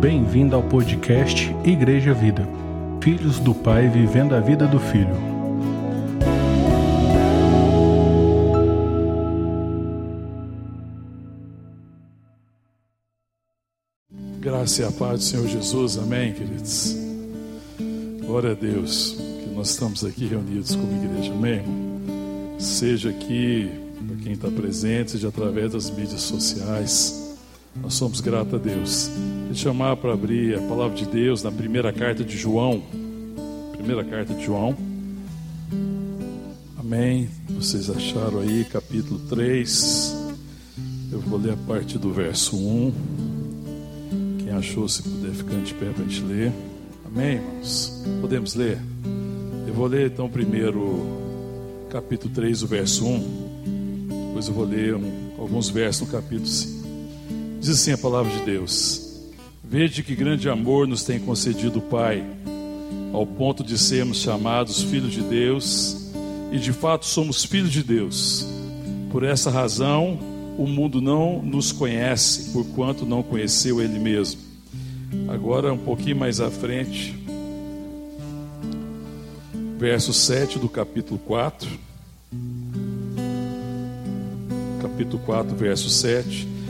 Bem-vindo ao podcast Igreja Vida. Filhos do Pai vivendo a vida do Filho. Graça e a paz do Senhor Jesus, amém, queridos. Glória a Deus que nós estamos aqui reunidos como igreja, amém. Seja aqui para quem está presente, seja através das mídias sociais. Nós somos gratos a Deus. Vou te chamar para abrir a palavra de Deus na primeira carta de João. Primeira carta de João. Amém. Vocês acharam aí, capítulo 3. Eu vou ler a partir do verso 1. Quem achou, se puder ficar de pé para a gente ler. Amém, irmãos? Podemos ler? Eu vou ler então primeiro capítulo 3, o verso 1. Depois eu vou ler um, alguns versos no capítulo 5. Diz assim a palavra de Deus: Veja que grande amor nos tem concedido o Pai, ao ponto de sermos chamados filhos de Deus, e de fato somos filhos de Deus. Por essa razão, o mundo não nos conhece, porquanto não conheceu Ele mesmo. Agora, um pouquinho mais à frente, verso 7 do capítulo 4. Capítulo 4, verso 7.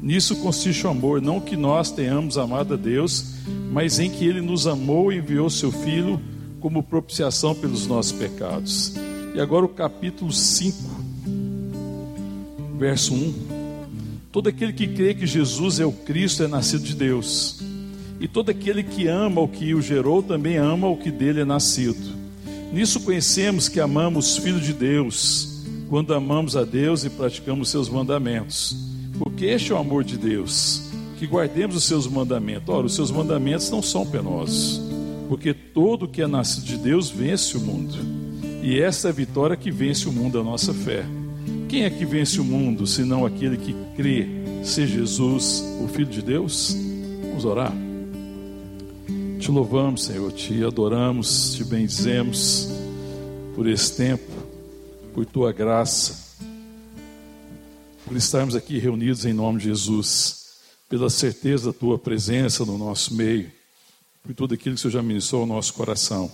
Nisso consiste o amor, não que nós tenhamos amado a Deus, mas em que ele nos amou e enviou seu Filho como propiciação pelos nossos pecados. E agora o capítulo 5, verso 1. Todo aquele que crê que Jesus é o Cristo é nascido de Deus. E todo aquele que ama o que o gerou também ama o que dele é nascido. Nisso conhecemos que amamos Filho de Deus, quando amamos a Deus e praticamos seus mandamentos. Porque este é o amor de Deus que guardemos os seus mandamentos. Ora, os seus mandamentos não são penosos, porque todo que é nascido de Deus vence o mundo. E essa é a vitória que vence o mundo, a nossa fé. Quem é que vence o mundo, senão aquele que crê ser Jesus, o Filho de Deus? Vamos orar. Te louvamos, Senhor, te adoramos, te bendizemos por esse tempo, por tua graça, por estarmos aqui reunidos em nome de Jesus pela certeza da tua presença no nosso meio, por tudo aquilo que o Senhor já ministrou ao nosso coração.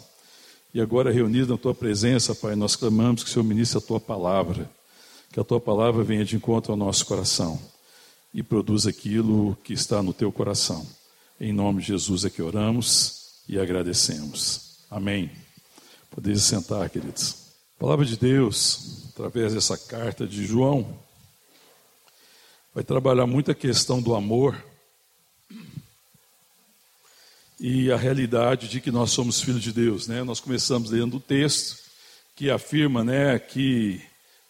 E agora, reunido na tua presença, Pai, nós clamamos que o Senhor ministre a tua palavra, que a tua palavra venha de encontro ao nosso coração e produza aquilo que está no teu coração. Em nome de Jesus é que oramos e agradecemos. Amém. Podeis sentar, queridos. A palavra de Deus, através dessa carta de João, vai trabalhar muito a questão do amor e a realidade de que nós somos filhos de Deus, né? Nós começamos lendo o texto que afirma, né, que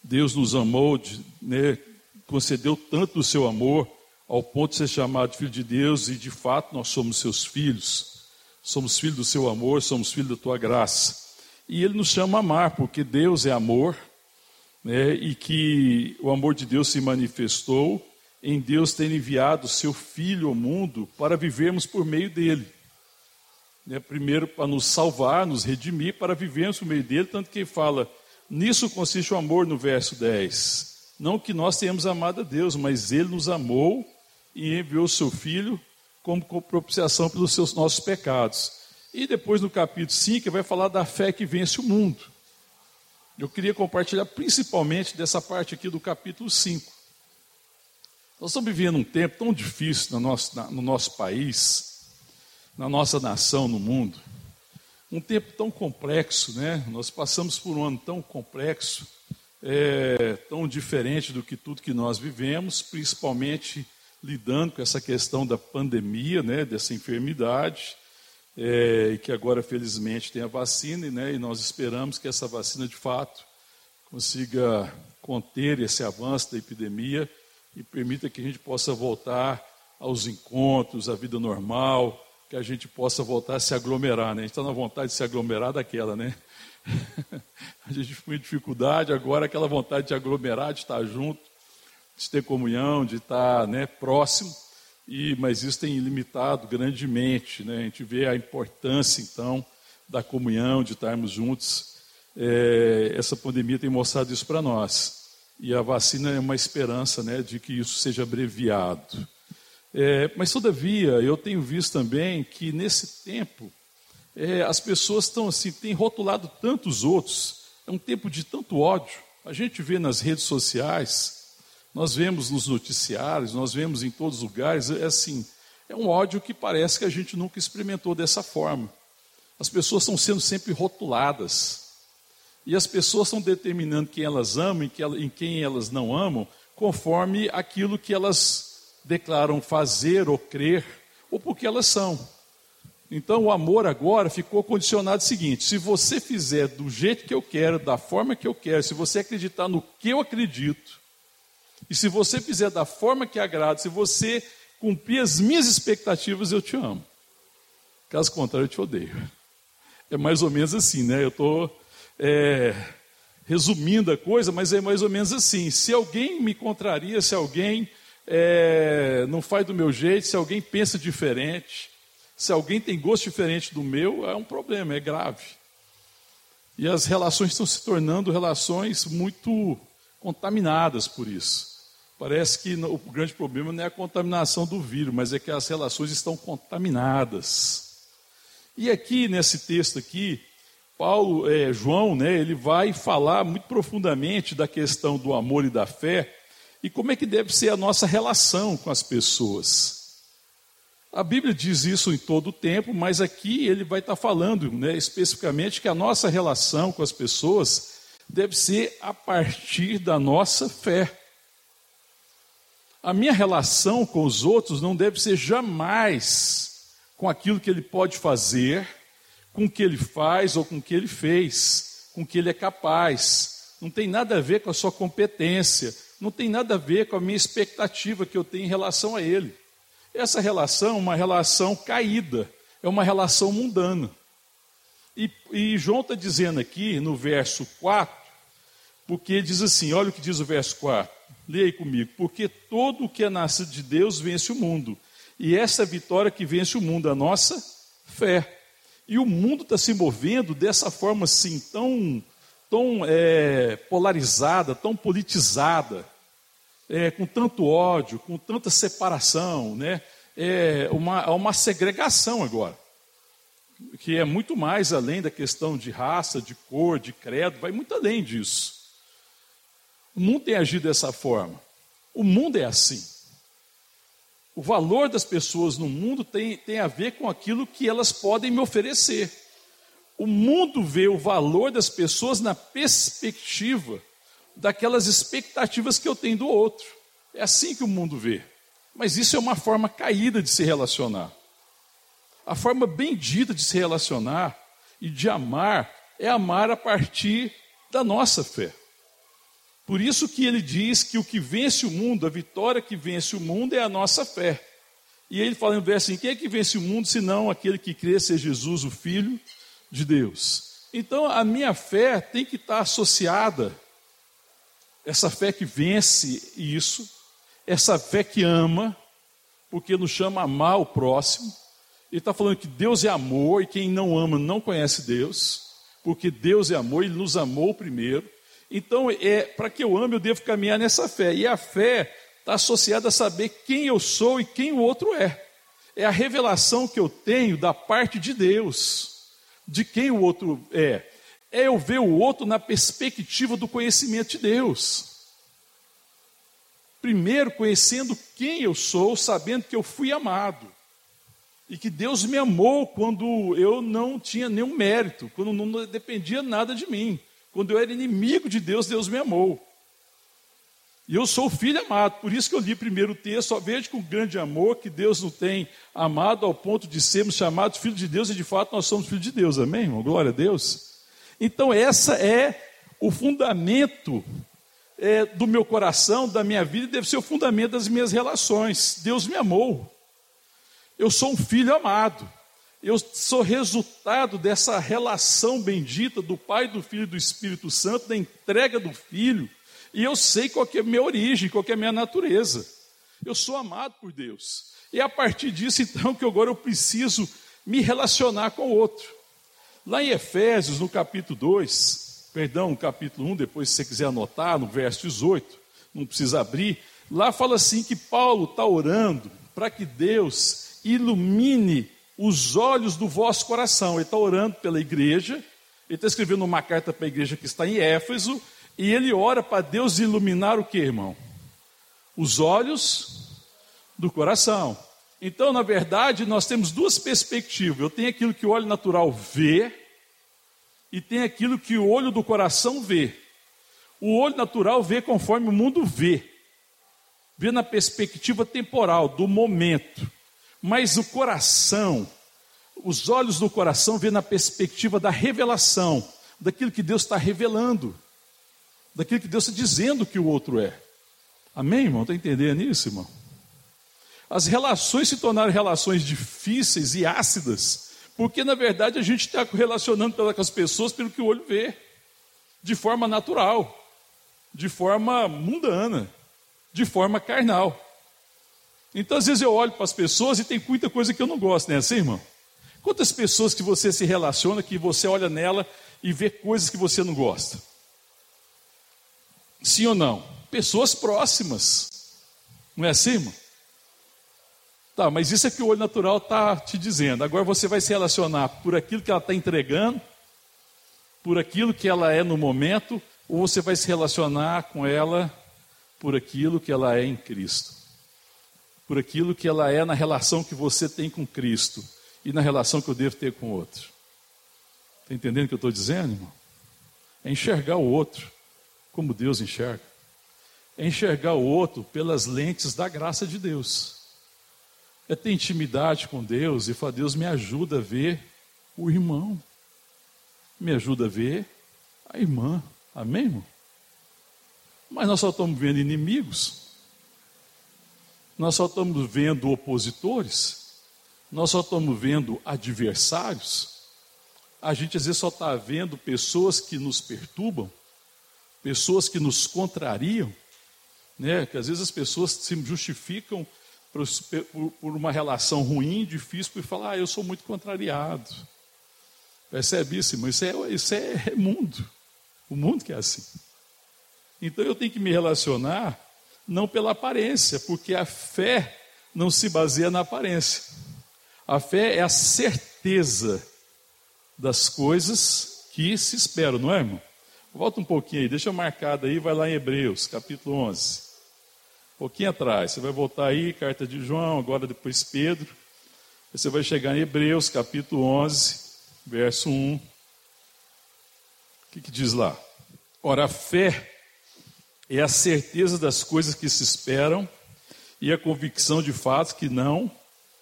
Deus nos amou, né, concedeu tanto o seu amor ao ponto de ser chamado de filho de Deus e de fato nós somos seus filhos. Somos filhos do seu amor, somos filhos da tua graça. E ele nos chama a amar, porque Deus é amor, né, e que o amor de Deus se manifestou em Deus ter enviado seu Filho ao mundo para vivermos por meio dele. Né? Primeiro, para nos salvar, nos redimir, para vivermos por meio dele, tanto que ele fala, nisso consiste o amor no verso 10. Não que nós tenhamos amado a Deus, mas ele nos amou e enviou seu Filho como propiciação pelos seus nossos pecados. E depois no capítulo 5 vai falar da fé que vence o mundo. Eu queria compartilhar principalmente dessa parte aqui do capítulo 5. Nós estamos vivendo um tempo tão difícil no nosso, no nosso país, na nossa nação, no mundo. Um tempo tão complexo, né? Nós passamos por um ano tão complexo, é, tão diferente do que tudo que nós vivemos, principalmente lidando com essa questão da pandemia, né? Dessa enfermidade, é, que agora felizmente tem a vacina, né? E nós esperamos que essa vacina de fato consiga conter esse avanço da epidemia e permita que a gente possa voltar aos encontros, à vida normal, que a gente possa voltar a se aglomerar, né? A gente está na vontade de se aglomerar daquela, né? a gente ficou em dificuldade, agora aquela vontade de aglomerar, de estar junto, de ter comunhão, de estar né, próximo, e, mas isso tem limitado grandemente. Né? A gente vê a importância, então, da comunhão, de estarmos juntos. É, essa pandemia tem mostrado isso para nós. E a vacina é uma esperança né, de que isso seja abreviado. É, mas, todavia, eu tenho visto também que nesse tempo é, as pessoas estão assim, têm rotulado tantos outros, é um tempo de tanto ódio. A gente vê nas redes sociais, nós vemos nos noticiários, nós vemos em todos os lugares, é assim, é um ódio que parece que a gente nunca experimentou dessa forma. As pessoas estão sendo sempre rotuladas. E as pessoas estão determinando quem elas amam e em quem elas não amam, conforme aquilo que elas declaram fazer ou crer, ou porque elas são. Então o amor agora ficou condicionado ao seguinte: se você fizer do jeito que eu quero, da forma que eu quero, se você acreditar no que eu acredito, e se você fizer da forma que agrada, se você cumprir as minhas expectativas, eu te amo. Caso contrário, eu te odeio. É mais ou menos assim, né? Eu estou é, resumindo a coisa, mas é mais ou menos assim. Se alguém me contraria, se alguém é, não faz do meu jeito, se alguém pensa diferente, se alguém tem gosto diferente do meu, é um problema, é grave. E as relações estão se tornando relações muito contaminadas por isso. Parece que o grande problema não é a contaminação do vírus, mas é que as relações estão contaminadas. E aqui nesse texto aqui, Paulo, é, João, né, ele vai falar muito profundamente da questão do amor e da fé e como é que deve ser a nossa relação com as pessoas. A Bíblia diz isso em todo o tempo, mas aqui ele vai estar falando né, especificamente que a nossa relação com as pessoas deve ser a partir da nossa fé. A minha relação com os outros não deve ser jamais com aquilo que ele pode fazer, com o que ele faz ou com o que ele fez, com o que ele é capaz. Não tem nada a ver com a sua competência, não tem nada a ver com a minha expectativa que eu tenho em relação a ele. Essa relação é uma relação caída, é uma relação mundana. E, e João está dizendo aqui no verso 4, porque diz assim: olha o que diz o verso 4, leia aí comigo. Porque todo o que é nascido de Deus vence o mundo. E essa vitória que vence o mundo, a nossa fé. E o mundo está se movendo dessa forma assim, tão, tão é, polarizada, tão politizada, é, com tanto ódio, com tanta separação, né? É uma, uma segregação agora, que é muito mais além da questão de raça, de cor, de credo, vai muito além disso. O mundo tem agido dessa forma. O mundo é assim. O valor das pessoas no mundo tem, tem a ver com aquilo que elas podem me oferecer. O mundo vê o valor das pessoas na perspectiva daquelas expectativas que eu tenho do outro. É assim que o mundo vê. Mas isso é uma forma caída de se relacionar. A forma bendita de se relacionar e de amar é amar a partir da nossa fé. Por isso que ele diz que o que vence o mundo, a vitória que vence o mundo é a nossa fé. E ele fala no verso assim: quem é que vence o mundo senão aquele que crê ser Jesus, o Filho de Deus? Então a minha fé tem que estar associada, essa fé que vence isso, essa fé que ama, porque nos chama a amar o próximo. Ele está falando que Deus é amor e quem não ama não conhece Deus, porque Deus é amor, Ele nos amou primeiro. Então, é, para que eu ame, eu devo caminhar nessa fé. E a fé está associada a saber quem eu sou e quem o outro é. É a revelação que eu tenho da parte de Deus, de quem o outro é. É eu ver o outro na perspectiva do conhecimento de Deus. Primeiro, conhecendo quem eu sou, sabendo que eu fui amado. E que Deus me amou quando eu não tinha nenhum mérito, quando não dependia nada de mim. Quando eu era inimigo de Deus, Deus me amou. E eu sou filho amado, por isso que eu li primeiro o texto, só vejo com grande amor que Deus nos tem amado ao ponto de sermos chamados filhos de Deus, e de fato nós somos filhos de Deus, amém, irmão? Glória a Deus. Então, essa é o fundamento é, do meu coração, da minha vida, deve ser o fundamento das minhas relações. Deus me amou. Eu sou um filho amado. Eu sou resultado dessa relação bendita do Pai, do Filho e do Espírito Santo, da entrega do Filho, e eu sei qual é a minha origem, qual é a minha natureza. Eu sou amado por Deus. E é a partir disso, então, que agora eu preciso me relacionar com o outro. Lá em Efésios, no capítulo 2, perdão, no capítulo 1, depois se você quiser anotar, no verso 18, não precisa abrir, lá fala assim que Paulo está orando para que Deus ilumine os olhos do vosso coração. Ele está orando pela igreja, ele está escrevendo uma carta para a igreja que está em Éfeso, e ele ora para Deus iluminar o que, irmão? Os olhos do coração. Então, na verdade, nós temos duas perspectivas. Eu tenho aquilo que o olho natural vê, e tem aquilo que o olho do coração vê. O olho natural vê conforme o mundo vê, vê na perspectiva temporal, do momento. Mas o coração, os olhos do coração vê na perspectiva da revelação, daquilo que Deus está revelando, daquilo que Deus está dizendo que o outro é. Amém, irmão? Está entendendo isso, irmão? As relações se tornaram relações difíceis e ácidas, porque na verdade a gente está relacionando com as pessoas pelo que o olho vê, de forma natural, de forma mundana, de forma carnal. Então, às vezes, eu olho para as pessoas e tem muita coisa que eu não gosto, né? Assim, irmão? Quantas pessoas que você se relaciona, que você olha nela e vê coisas que você não gosta? Sim ou não? Pessoas próximas. Não é assim, irmão? Tá, mas isso é que o olho natural está te dizendo. Agora você vai se relacionar por aquilo que ela está entregando, por aquilo que ela é no momento, ou você vai se relacionar com ela por aquilo que ela é em Cristo por aquilo que ela é na relação que você tem com Cristo e na relação que eu devo ter com o outro. Está entendendo o que eu estou dizendo, irmão? É enxergar o outro como Deus enxerga. É enxergar o outro pelas lentes da graça de Deus. É ter intimidade com Deus e falar: Deus me ajuda a ver o irmão, me ajuda a ver a irmã. Amém, irmão? Mas nós só estamos vendo inimigos. Nós só estamos vendo opositores, nós só estamos vendo adversários. A gente às vezes só está vendo pessoas que nos perturbam, pessoas que nos contrariam, né? que às vezes as pessoas se justificam por, por uma relação ruim, difícil, por falar, ah, eu sou muito contrariado. Percebe isso, irmão? Isso é, isso é mundo. O mundo que é assim. Então eu tenho que me relacionar não pela aparência, porque a fé não se baseia na aparência. A fé é a certeza das coisas que se esperam, não é, irmão? Volta um pouquinho aí, deixa marcado aí, vai lá em Hebreus, capítulo 11. Um pouquinho atrás, você vai voltar aí, carta de João, agora depois Pedro. Você vai chegar em Hebreus, capítulo 11, verso 1. O que, que diz lá? Ora, a fé é a certeza das coisas que se esperam e a convicção de fatos que não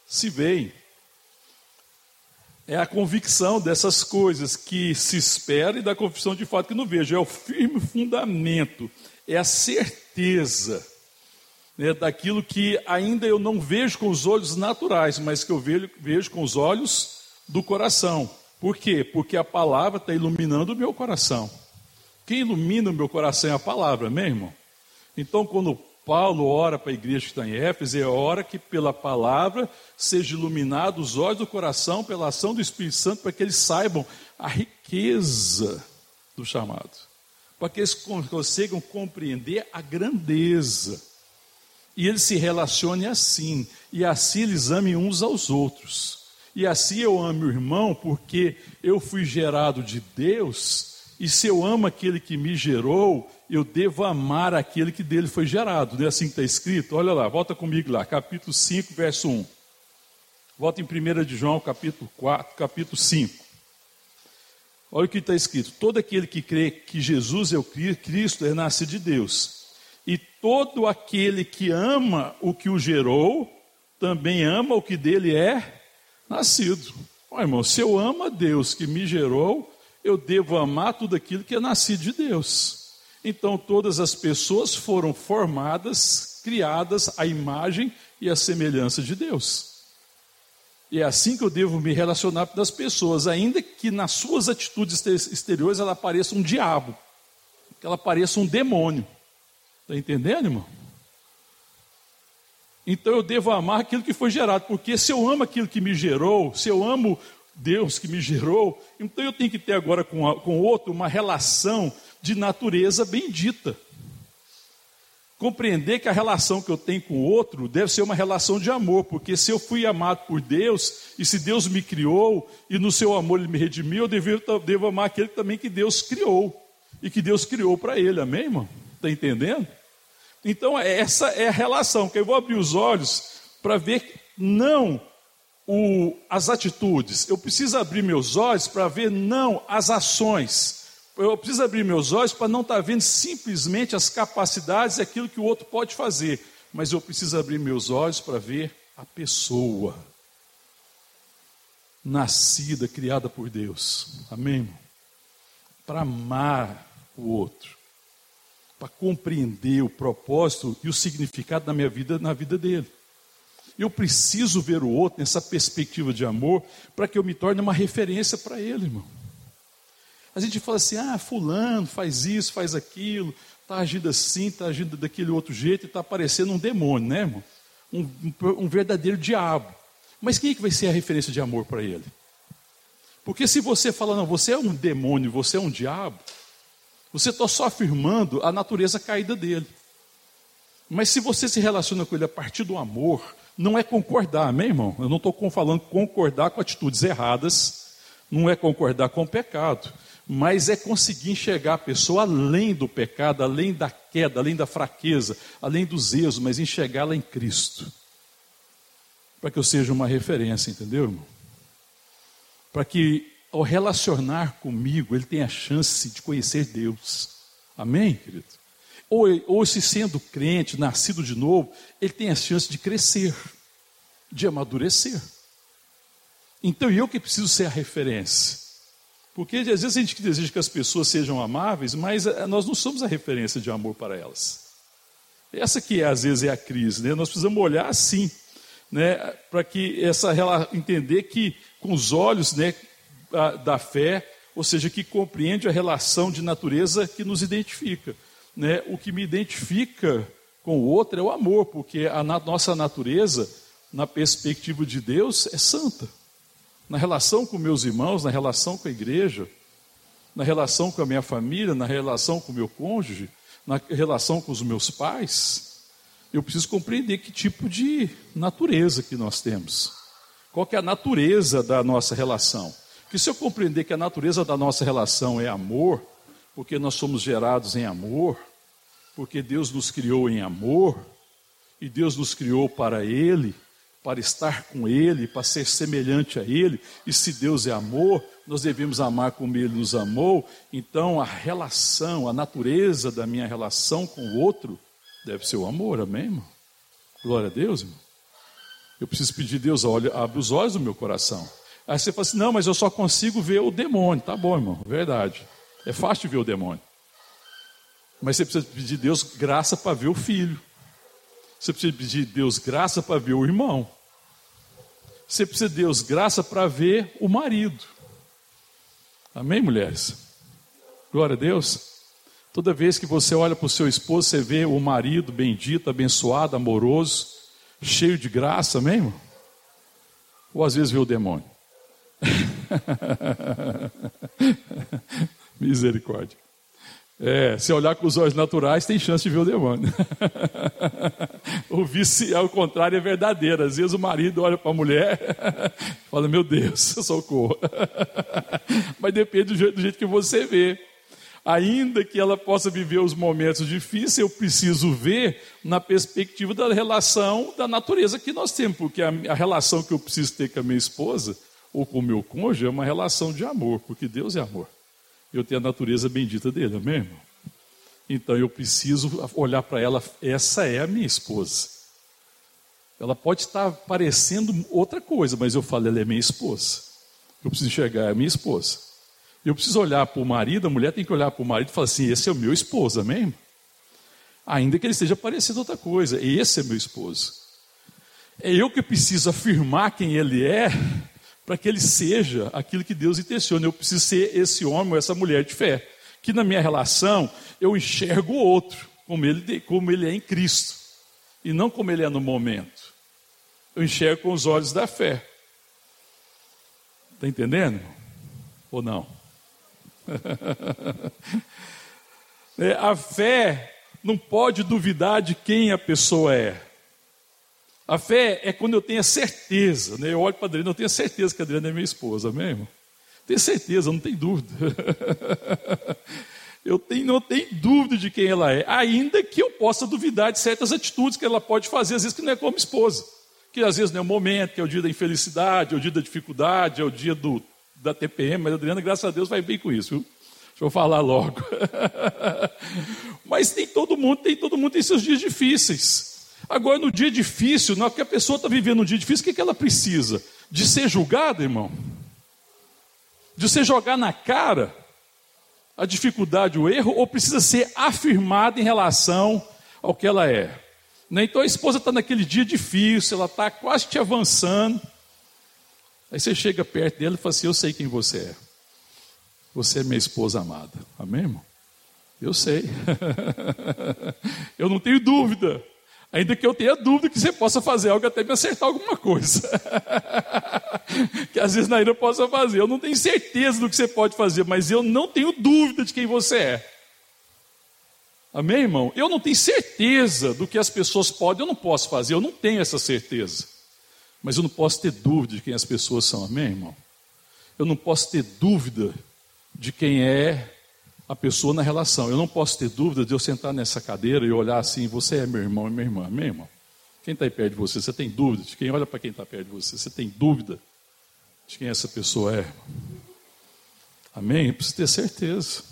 se veem. É a convicção dessas coisas que se espera e da convicção de fato que não vejo. É o firme fundamento, é a certeza né, daquilo que ainda eu não vejo com os olhos naturais, mas que eu vejo, vejo com os olhos do coração. Por quê? Porque a palavra está iluminando o meu coração. Quem ilumina o meu coração é a palavra, meu irmão? Então, quando Paulo ora para a igreja que está em Éfeso, é ora que pela palavra seja iluminado os olhos do coração pela ação do Espírito Santo, para que eles saibam a riqueza do chamado, para que eles consigam compreender a grandeza. E eles se relacionem assim, e assim eles amem uns aos outros. E assim eu amo o irmão, porque eu fui gerado de Deus e se eu amo aquele que me gerou, eu devo amar aquele que dele foi gerado. Não é assim que está escrito? Olha lá, volta comigo lá, capítulo 5, verso 1. Volta em 1 de João, capítulo 4, capítulo 5. Olha o que está escrito: todo aquele que crê que Jesus é o Cristo é nascido de Deus. E todo aquele que ama o que o gerou, também ama o que dele é nascido. Olha, irmão, se eu amo a Deus que me gerou, eu devo amar tudo aquilo que é nascido de Deus. Então, todas as pessoas foram formadas, criadas à imagem e à semelhança de Deus. E é assim que eu devo me relacionar com as pessoas, ainda que nas suas atitudes exteriores ela pareça um diabo, que ela pareça um demônio. Está entendendo, irmão? Então eu devo amar aquilo que foi gerado, porque se eu amo aquilo que me gerou, se eu amo Deus que me gerou, então eu tenho que ter agora com, o com outro uma relação de natureza bendita. Compreender que a relação que eu tenho com o outro deve ser uma relação de amor, porque se eu fui amado por Deus, e se Deus me criou, e no seu amor ele me redimiu, eu devo, devo amar aquele também que Deus criou, e que Deus criou para ele, amém, irmão? Está entendendo? Então, essa é a relação, que eu vou abrir os olhos para ver não o, as atitudes, eu preciso abrir meus olhos para ver não as ações. Eu preciso abrir meus olhos para não estar tá vendo simplesmente as capacidades e aquilo que o outro pode fazer, mas eu preciso abrir meus olhos para ver a pessoa nascida, criada por Deus. Amém? Para amar o outro para compreender o propósito e o significado da minha vida na vida dele. Eu preciso ver o outro nessa perspectiva de amor para que eu me torne uma referência para ele, irmão. A gente fala assim: ah, Fulano faz isso, faz aquilo, está agindo assim, está agindo daquele outro jeito e está parecendo um demônio, né, irmão? Um, um, verdadeiro diabo. Mas quem é que vai ser a referência de amor para ele? Porque se você fala, não, você é um demônio, você é um diabo, você está só afirmando a natureza caída dele. Mas se você se relaciona com ele a partir do amor, não é concordar, amém, irmão? Eu não estou falando concordar com atitudes erradas, não é concordar com o pecado, mas é conseguir enxergar a pessoa além do pecado, além da queda, além da fraqueza, além dos erros, mas enxergá-la em Cristo. Para que eu seja uma referência, entendeu, irmão? Para que ao relacionar comigo, ele tem a chance de conhecer Deus. Amém, querido? Ou, ou se sendo crente, nascido de novo, ele tem a chance de crescer, de amadurecer. Então eu que preciso ser a referência. Porque às vezes a gente deseja que as pessoas sejam amáveis, mas eh, nós não somos a referência de amor para elas. Essa que é, às vezes é a crise, né? Nós precisamos olhar assim, né? Para que essa entender que com os olhos, né? da fé, ou seja, que compreende a relação de natureza que nos identifica. Né? O que me identifica com o outro é o amor, porque a nossa natureza, na perspectiva de Deus, é santa. Na relação com meus irmãos, na relação com a igreja, na relação com a minha família, na relação com o meu cônjuge, na relação com os meus pais, eu preciso compreender que tipo de natureza que nós temos. Qual é a natureza da nossa relação? Que se eu compreender que a natureza da nossa relação é amor, porque nós somos gerados em amor, porque Deus nos criou em amor, e Deus nos criou para Ele, para estar com Ele, para ser semelhante a Ele, e se Deus é amor, nós devemos amar como Ele nos amou, então a relação, a natureza da minha relação com o outro deve ser o amor, amém, irmão? Glória a Deus, irmão. Eu preciso pedir a Deus, olha, abre os olhos do meu coração. Aí você fala assim: não, mas eu só consigo ver o demônio. Tá bom, irmão, verdade. É fácil ver o demônio. Mas você precisa pedir Deus graça para ver o filho. Você precisa pedir Deus graça para ver o irmão. Você precisa de Deus graça para ver o marido. Amém, mulheres? Glória a Deus. Toda vez que você olha para o seu esposo, você vê o marido bendito, abençoado, amoroso, cheio de graça, amém, irmão? Ou às vezes vê o demônio. Misericórdia. É, se olhar com os olhos naturais, tem chance de ver o demônio. o vice, ao contrário, é verdadeiro. Às vezes o marido olha para a mulher e fala: Meu Deus, socorro. Mas depende do jeito, do jeito que você vê. Ainda que ela possa viver os momentos difíceis, eu preciso ver na perspectiva da relação da natureza que nós temos, porque a, a relação que eu preciso ter com a minha esposa ou com o meu cônjuge é uma relação de amor, porque Deus é amor. Eu tenho a natureza bendita dele, amém, irmão? Então eu preciso olhar para ela, essa é a minha esposa. Ela pode estar parecendo outra coisa, mas eu falo, ela é minha esposa. Eu preciso enxergar, é a minha esposa. Eu preciso olhar para o marido, a mulher tem que olhar para o marido e falar assim: esse é o meu esposo, amém? Ainda que ele esteja parecendo outra coisa, esse é meu esposo. É eu que preciso afirmar quem ele é para que ele seja aquilo que Deus intenciona. Eu preciso ser esse homem ou essa mulher de fé. Que na minha relação eu enxergo o outro como ele, como ele é em Cristo e não como ele é no momento. Eu enxergo com os olhos da fé. Está entendendo? Ou não? é, a fé não pode duvidar de quem a pessoa é. A fé é quando eu tenho a certeza, né? eu olho para a Adriana, eu tenho certeza que a Adriana é minha esposa, mesmo. Tenho certeza, não tem dúvida. eu tenho, não tenho dúvida de quem ela é, ainda que eu possa duvidar de certas atitudes que ela pode fazer, às vezes que não é como esposa, que às vezes não é o momento, que é o dia da infelicidade, é o dia da dificuldade, é o dia do, da TPM, mas a Adriana, graças a Deus, vai bem com isso, viu? Deixa eu falar logo. mas tem todo mundo, tem todo mundo tem seus dias difíceis. Agora, no dia difícil, na hora que a pessoa está vivendo um dia difícil, o que, que ela precisa? De ser julgada, irmão? De ser jogar na cara a dificuldade, o erro, ou precisa ser afirmada em relação ao que ela é? Né? Então a esposa está naquele dia difícil, ela está quase te avançando. Aí você chega perto dela e fala assim: Eu sei quem você é. Você é minha esposa amada. Amém, irmão? Eu sei. eu não tenho dúvida. Ainda que eu tenha dúvida que você possa fazer algo até me acertar alguma coisa. que às vezes ainda possa fazer. Eu não tenho certeza do que você pode fazer, mas eu não tenho dúvida de quem você é. Amém, irmão? Eu não tenho certeza do que as pessoas podem, eu não posso fazer, eu não tenho essa certeza. Mas eu não posso ter dúvida de quem as pessoas são, amém, irmão? Eu não posso ter dúvida de quem é a pessoa na relação. Eu não posso ter dúvida de eu sentar nessa cadeira e olhar assim, você é meu irmão e minha irmã, meu irmão. Quem está aí perto de você? Você tem dúvida de quem olha para quem está perto de você? Você tem dúvida de quem essa pessoa é? Amém? Eu preciso ter certeza.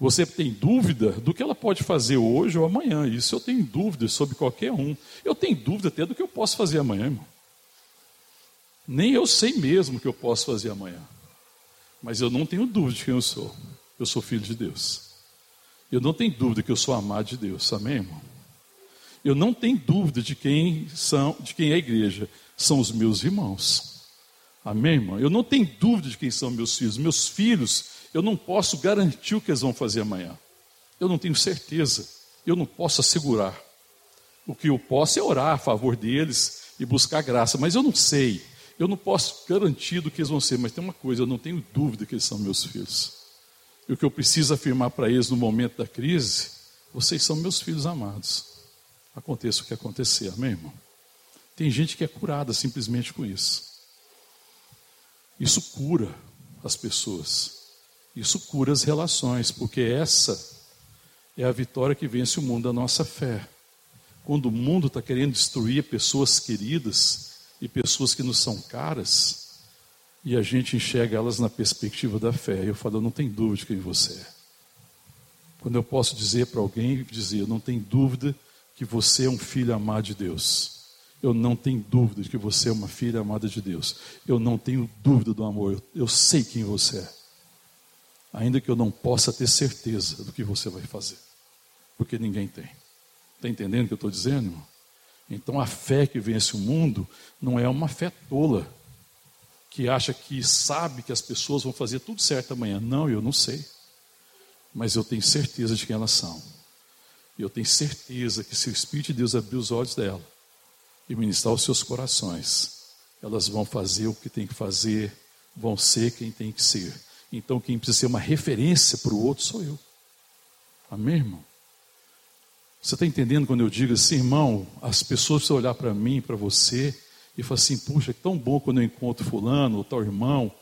Você tem dúvida do que ela pode fazer hoje ou amanhã. Isso eu tenho dúvida sobre qualquer um. Eu tenho dúvida até do que eu posso fazer amanhã, irmão. Nem eu sei mesmo o que eu posso fazer amanhã. Mas eu não tenho dúvida de quem eu sou. Eu sou filho de Deus. Eu não tenho dúvida que eu sou amado de Deus. Amém, irmão? Eu não tenho dúvida de quem são, de quem é a igreja. São os meus irmãos. Amém, irmão? Eu não tenho dúvida de quem são meus filhos. Meus filhos, eu não posso garantir o que eles vão fazer amanhã. Eu não tenho certeza. Eu não posso assegurar. O que eu posso é orar a favor deles e buscar graça, mas eu não sei. Eu não posso garantir do que eles vão ser, mas tem uma coisa, eu não tenho dúvida que eles são meus filhos. E o que eu preciso afirmar para eles no momento da crise, vocês são meus filhos amados. Aconteça o que acontecer, amém, irmão? Tem gente que é curada simplesmente com isso. Isso cura as pessoas. Isso cura as relações, porque essa é a vitória que vence o mundo da nossa fé. Quando o mundo está querendo destruir pessoas queridas, e pessoas que nos são caras, e a gente enxerga elas na perspectiva da fé. Eu falo, eu não tenho dúvida de quem você é. Quando eu posso dizer para alguém, dizer, não tenho dúvida que você é um filho amado de Deus. Eu não tenho dúvida de que você é uma filha amada de Deus. Eu não tenho dúvida do amor. Eu, eu sei quem você é. Ainda que eu não possa ter certeza do que você vai fazer. Porque ninguém tem. Está entendendo o que eu estou dizendo, irmão? Então a fé que vence o mundo não é uma fé tola, que acha que sabe que as pessoas vão fazer tudo certo amanhã. Não, eu não sei. Mas eu tenho certeza de quem elas são. Eu tenho certeza que se o Espírito de Deus abrir os olhos dela e ministrar os seus corações, elas vão fazer o que tem que fazer, vão ser quem tem que ser. Então quem precisa ser uma referência para o outro sou eu. Amém, irmão? Você está entendendo quando eu digo assim, irmão? As pessoas precisam olhar para mim, para você, e falar assim: puxa, é tão bom quando eu encontro Fulano ou tal irmão.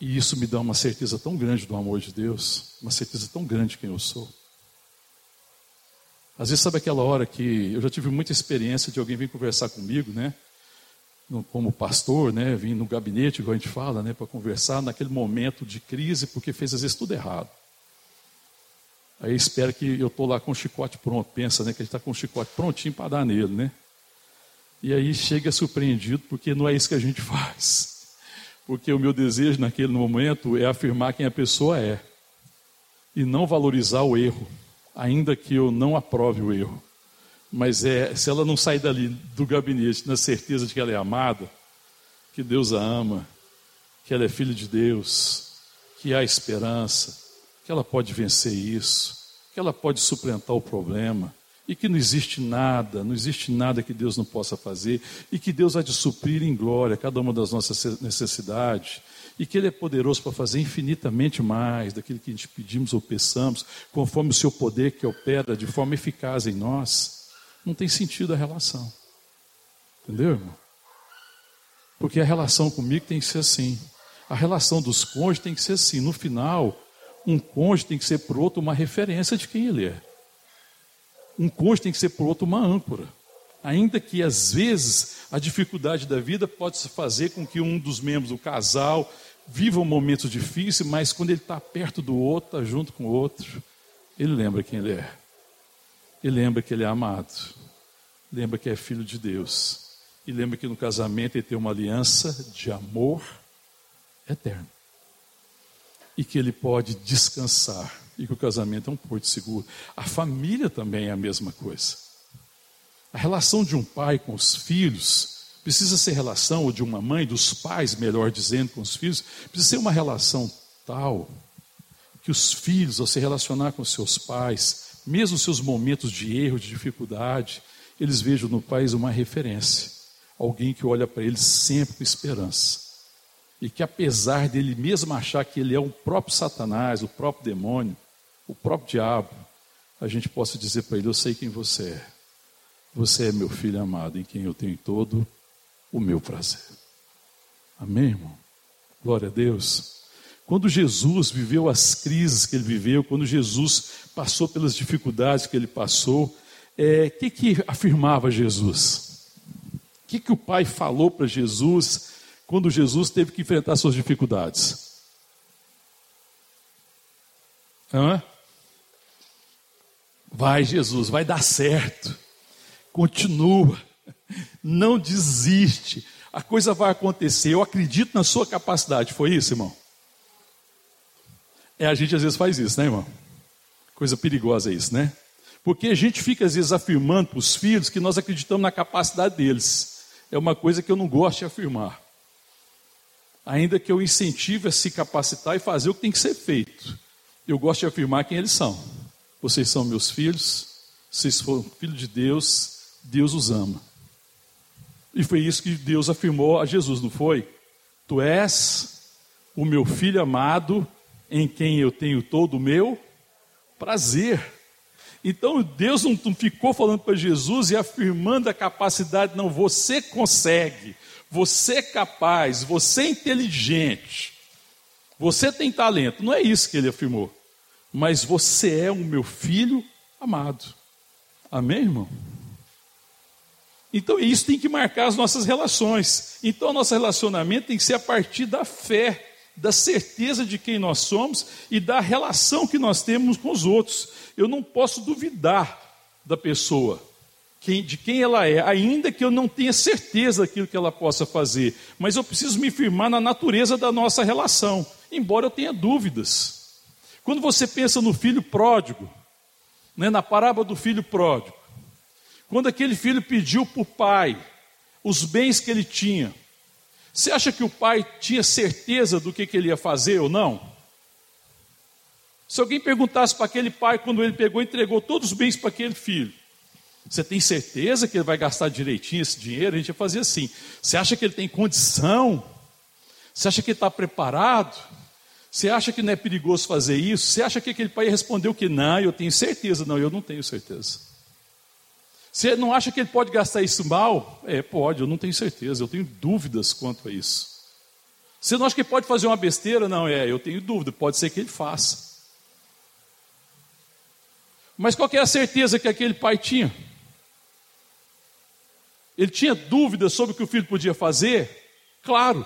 E isso me dá uma certeza tão grande do amor de Deus, uma certeza tão grande de quem eu sou. Às vezes, sabe aquela hora que eu já tive muita experiência de alguém vir conversar comigo, né? Como pastor, né? Vim no gabinete, igual a gente fala, né? Para conversar naquele momento de crise, porque fez às vezes tudo errado. Aí espera que eu estou lá com o chicote pronto, pensa né, que ele está com o chicote prontinho para dar nele, né? E aí chega surpreendido, porque não é isso que a gente faz. Porque o meu desejo naquele momento é afirmar quem a pessoa é e não valorizar o erro, ainda que eu não aprove o erro. Mas é, se ela não sair dali do gabinete na certeza de que ela é amada, que Deus a ama, que ela é filha de Deus, que há esperança, que ela pode vencer isso, que ela pode suplantar o problema, e que não existe nada, não existe nada que Deus não possa fazer, e que Deus há de suprir em glória cada uma das nossas necessidades, e que Ele é poderoso para fazer infinitamente mais daquilo que a gente pedimos ou peçamos, conforme o seu poder que opera de forma eficaz em nós não tem sentido a relação. Entendeu, irmão? Porque a relação comigo tem que ser assim. A relação dos cônjuges tem que ser assim. No final, um cônjuge tem que ser para o outro uma referência de quem ele é. Um cônjuge tem que ser para o outro uma âncora. Ainda que às vezes a dificuldade da vida pode fazer com que um dos membros do casal viva um momento difícil, mas quando ele está perto do outro, está junto com o outro, ele lembra quem ele é e lembra que ele é amado, lembra que é filho de Deus, e lembra que no casamento ele tem uma aliança de amor eterno, e que ele pode descansar, e que o casamento é um porto seguro. A família também é a mesma coisa. A relação de um pai com os filhos precisa ser relação, ou de uma mãe, dos pais, melhor dizendo, com os filhos, precisa ser uma relação tal que os filhos, ao se relacionar com seus pais, mesmo seus momentos de erro, de dificuldade, eles vejam no pai uma referência, alguém que olha para eles sempre com esperança. E que apesar dele mesmo achar que ele é o próprio Satanás, o próprio demônio, o próprio diabo, a gente possa dizer para ele: Eu sei quem você é. Você é meu filho amado, em quem eu tenho todo o meu prazer. Amém, irmão? Glória a Deus. Quando Jesus viveu as crises que ele viveu, quando Jesus passou pelas dificuldades que ele passou, o é, que, que afirmava Jesus? O que, que o Pai falou para Jesus quando Jesus teve que enfrentar suas dificuldades? Vai, Jesus, vai dar certo. Continua. Não desiste. A coisa vai acontecer. Eu acredito na sua capacidade. Foi isso, irmão? É, a gente às vezes faz isso, né, irmão? Coisa perigosa isso, né? Porque a gente fica às vezes afirmando para os filhos que nós acreditamos na capacidade deles. É uma coisa que eu não gosto de afirmar. Ainda que eu incentive a se capacitar e fazer o que tem que ser feito. Eu gosto de afirmar quem eles são. Vocês são meus filhos, vocês foram filhos de Deus, Deus os ama. E foi isso que Deus afirmou a Jesus, não foi? Tu és o meu filho amado, em quem eu tenho todo o meu prazer. Então Deus não ficou falando para Jesus e afirmando a capacidade, não, você consegue, você é capaz, você é inteligente, você tem talento. Não é isso que ele afirmou, mas você é o meu filho amado. Amém, irmão? Então isso tem que marcar as nossas relações. Então nosso relacionamento tem que ser a partir da fé da certeza de quem nós somos e da relação que nós temos com os outros. Eu não posso duvidar da pessoa, de quem ela é, ainda que eu não tenha certeza daquilo que ela possa fazer, mas eu preciso me firmar na natureza da nossa relação, embora eu tenha dúvidas. Quando você pensa no filho pródigo, né, na parábola do filho pródigo, quando aquele filho pediu para o pai os bens que ele tinha, você acha que o pai tinha certeza do que, que ele ia fazer ou não? Se alguém perguntasse para aquele pai, quando ele pegou e entregou todos os bens para aquele filho, você tem certeza que ele vai gastar direitinho esse dinheiro? A gente ia fazer assim. Você acha que ele tem condição? Você acha que ele está preparado? Você acha que não é perigoso fazer isso? Você acha que aquele pai respondeu que não? Eu tenho certeza. Não, eu não tenho certeza. Você não acha que ele pode gastar isso mal? É, pode, eu não tenho certeza, eu tenho dúvidas quanto a isso. Você não acha que ele pode fazer uma besteira? Não, é, eu tenho dúvida, pode ser que ele faça. Mas qual é a certeza que aquele pai tinha? Ele tinha dúvidas sobre o que o filho podia fazer? Claro.